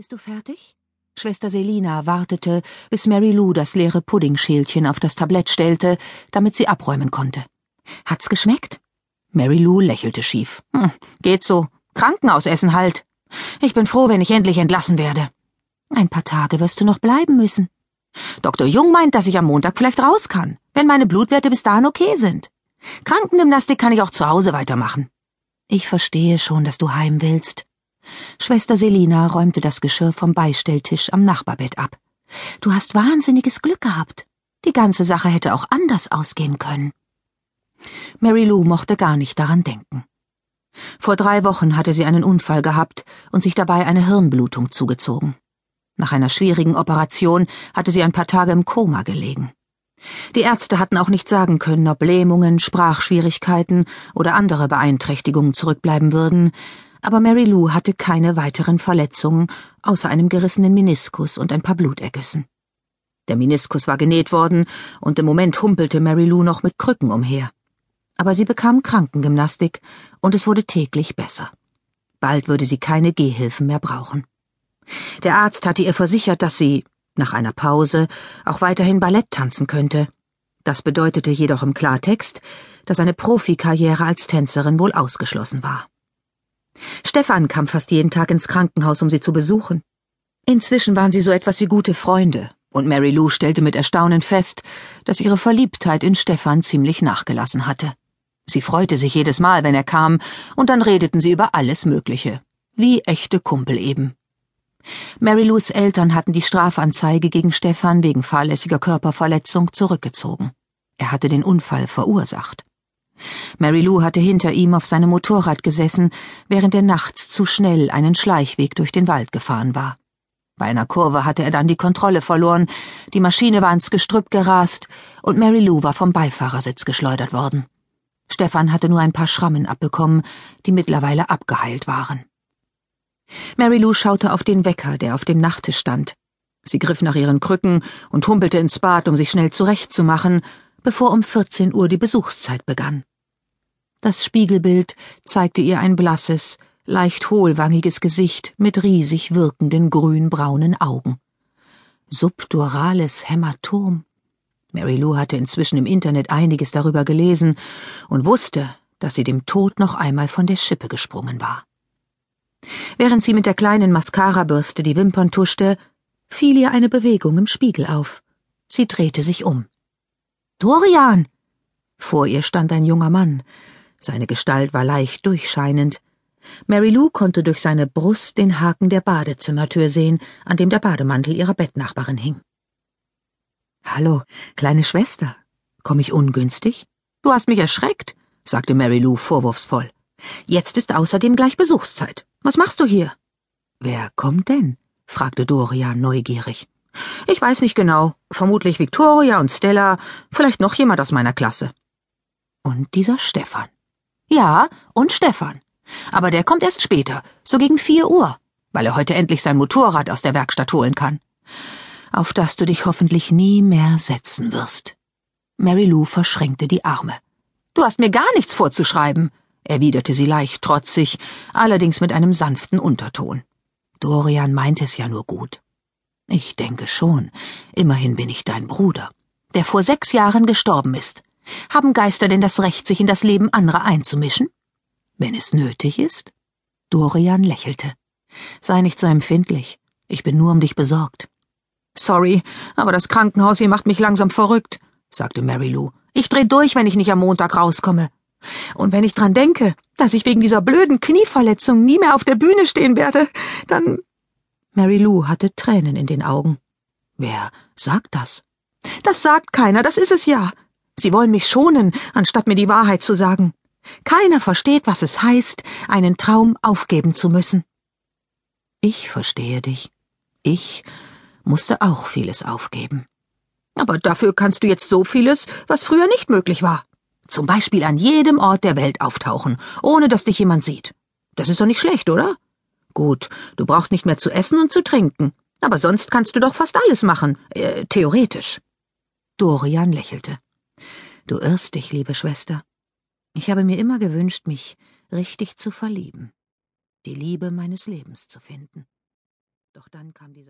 Bist du fertig? Schwester Selina wartete, bis Mary Lou das leere Puddingschälchen auf das Tablett stellte, damit sie abräumen konnte. Hat's geschmeckt? Mary Lou lächelte schief. Hm, geht so. Krankenhausessen halt. Ich bin froh, wenn ich endlich entlassen werde. Ein paar Tage wirst du noch bleiben müssen. Dr. Jung meint, dass ich am Montag vielleicht raus kann, wenn meine Blutwerte bis dahin okay sind. Krankengymnastik kann ich auch zu Hause weitermachen. Ich verstehe schon, dass du heim willst. Schwester Selina räumte das Geschirr vom Beistelltisch am Nachbarbett ab. Du hast wahnsinniges Glück gehabt. Die ganze Sache hätte auch anders ausgehen können. Mary Lou mochte gar nicht daran denken. Vor drei Wochen hatte sie einen Unfall gehabt und sich dabei eine Hirnblutung zugezogen. Nach einer schwierigen Operation hatte sie ein paar Tage im Koma gelegen. Die Ärzte hatten auch nicht sagen können, ob Lähmungen, Sprachschwierigkeiten oder andere Beeinträchtigungen zurückbleiben würden, aber Mary Lou hatte keine weiteren Verletzungen außer einem gerissenen Meniskus und ein paar Blutergüssen. Der Meniskus war genäht worden und im Moment humpelte Mary Lou noch mit Krücken umher. Aber sie bekam Krankengymnastik und es wurde täglich besser. Bald würde sie keine Gehhilfen mehr brauchen. Der Arzt hatte ihr versichert, dass sie, nach einer Pause, auch weiterhin Ballett tanzen könnte. Das bedeutete jedoch im Klartext, dass eine Profikarriere als Tänzerin wohl ausgeschlossen war. Stefan kam fast jeden Tag ins Krankenhaus, um sie zu besuchen. Inzwischen waren sie so etwas wie gute Freunde, und Mary Lou stellte mit Erstaunen fest, dass ihre Verliebtheit in Stefan ziemlich nachgelassen hatte. Sie freute sich jedes Mal, wenn er kam, und dann redeten sie über alles Mögliche, wie echte Kumpel eben. Mary Lou's Eltern hatten die Strafanzeige gegen Stefan wegen fahrlässiger Körperverletzung zurückgezogen. Er hatte den Unfall verursacht. Mary Lou hatte hinter ihm auf seinem Motorrad gesessen, während er nachts zu schnell einen Schleichweg durch den Wald gefahren war. Bei einer Kurve hatte er dann die Kontrolle verloren, die Maschine war ins Gestrüpp gerast und Mary Lou war vom Beifahrersitz geschleudert worden. Stefan hatte nur ein paar Schrammen abbekommen, die mittlerweile abgeheilt waren. Mary Lou schaute auf den Wecker, der auf dem Nachttisch stand. Sie griff nach ihren Krücken und humpelte ins Bad, um sich schnell zurechtzumachen, bevor um 14 Uhr die Besuchszeit begann. Das Spiegelbild zeigte ihr ein blasses, leicht hohlwangiges Gesicht mit riesig wirkenden grünbraunen Augen. Subdurales Hämatom. Mary Lou hatte inzwischen im Internet einiges darüber gelesen und wusste, dass sie dem Tod noch einmal von der Schippe gesprungen war. Während sie mit der kleinen Mascarabürste die Wimpern tuschte, fiel ihr eine Bewegung im Spiegel auf. Sie drehte sich um. Dorian! Vor ihr stand ein junger Mann, seine Gestalt war leicht durchscheinend. Mary Lou konnte durch seine Brust den Haken der Badezimmertür sehen, an dem der Bademantel ihrer Bettnachbarin hing. Hallo, kleine Schwester. Komm ich ungünstig? Du hast mich erschreckt, sagte Mary Lou vorwurfsvoll. Jetzt ist außerdem gleich Besuchszeit. Was machst du hier? Wer kommt denn? fragte Dorian neugierig. Ich weiß nicht genau. Vermutlich Victoria und Stella, vielleicht noch jemand aus meiner Klasse. Und dieser Stefan. Ja, und Stefan. Aber der kommt erst später, so gegen vier Uhr, weil er heute endlich sein Motorrad aus der Werkstatt holen kann. Auf das du dich hoffentlich nie mehr setzen wirst. Mary Lou verschränkte die Arme. Du hast mir gar nichts vorzuschreiben, erwiderte sie leicht trotzig, allerdings mit einem sanften Unterton. Dorian meinte es ja nur gut. Ich denke schon. Immerhin bin ich dein Bruder, der vor sechs Jahren gestorben ist. Haben Geister denn das Recht, sich in das Leben anderer einzumischen? Wenn es nötig ist? Dorian lächelte. Sei nicht so empfindlich. Ich bin nur um dich besorgt. Sorry, aber das Krankenhaus hier macht mich langsam verrückt, sagte Mary Lou. Ich dreh durch, wenn ich nicht am Montag rauskomme. Und wenn ich dran denke, dass ich wegen dieser blöden Knieverletzung nie mehr auf der Bühne stehen werde, dann. Mary Lou hatte Tränen in den Augen. Wer sagt das? Das sagt keiner, das ist es ja. Sie wollen mich schonen, anstatt mir die Wahrheit zu sagen. Keiner versteht, was es heißt, einen Traum aufgeben zu müssen. Ich verstehe dich. Ich musste auch vieles aufgeben. Aber dafür kannst du jetzt so vieles, was früher nicht möglich war. Zum Beispiel an jedem Ort der Welt auftauchen, ohne dass dich jemand sieht. Das ist doch nicht schlecht, oder? Gut, du brauchst nicht mehr zu essen und zu trinken. Aber sonst kannst du doch fast alles machen, äh, theoretisch. Dorian lächelte. Du irrst dich, liebe Schwester. Ich habe mir immer gewünscht, mich richtig zu verlieben, die Liebe meines Lebens zu finden. Doch dann kam dieser